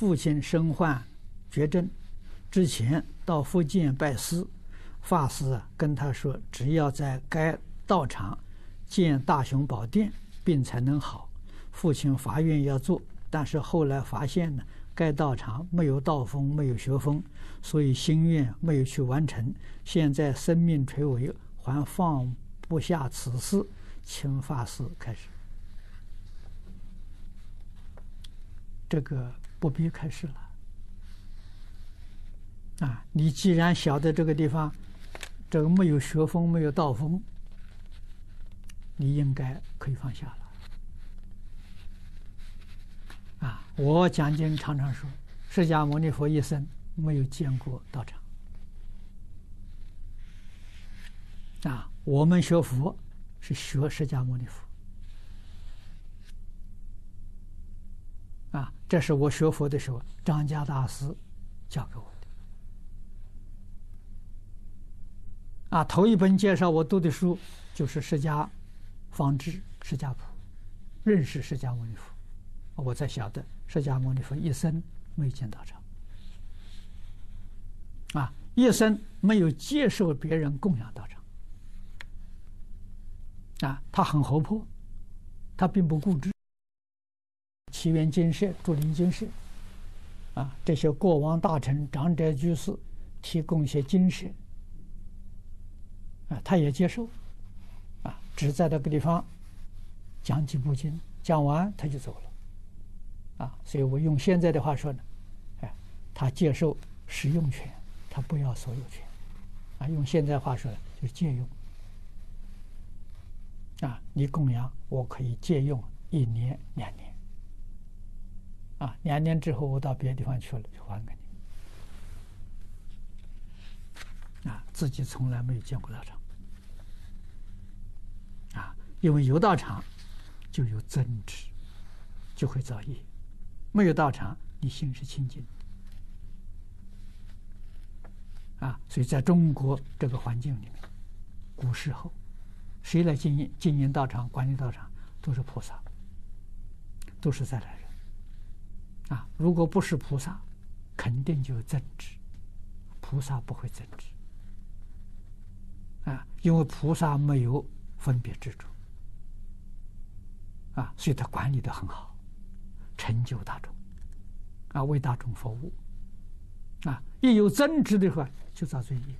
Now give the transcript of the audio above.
父亲身患绝症之前，到福建拜师，法师跟他说，只要在该道场建大雄宝殿，病才能好。父亲发愿要做，但是后来发现呢，该道场没有道风，没有学风，所以心愿没有去完成。现在生命垂危，还放不下此事，请法师开始。这个不必开始了。啊，你既然晓得这个地方，这个没有学风，没有道风，你应该可以放下了。啊，我讲经常常说，释迦牟尼佛一生没有见过道场。啊，我们学佛是学释迦牟尼佛。啊，这是我学佛的时候，张家大师教给我的。啊，头一本介绍我读的书就是《释迦方志》《释迦谱》，认识释迦牟尼佛，我才晓得释迦牟尼佛一生没有见道场。啊，一生没有接受别人供养道场。啊，他很活泼，他并不固执。祇园精舍、竹林精舍，啊，这些国王大臣、长者居士提供一些精舍，啊，他也接受，啊，只在那个地方讲几部经，讲完他就走了，啊，所以我用现在的话说呢，哎，他接受使用权，他不要所有权，啊，用现在话说呢，就是借用，啊，你供养我可以借用一年两年。啊，两年之后我到别的地方去了，就还给你。啊，自己从来没有见过道场。啊，因为有道场，就有增值，就会造业；没有道场，你心是清净。啊，所以在中国这个环境里面，古时候，谁来经营经营道场、管理道场，都是菩萨，都是在来。啊，如果不是菩萨，肯定就增值。菩萨不会增值，啊，因为菩萨没有分别执着，啊，所以他管理的很好，成就大众，啊，为大众服务，啊，一有增值的话，就造罪业。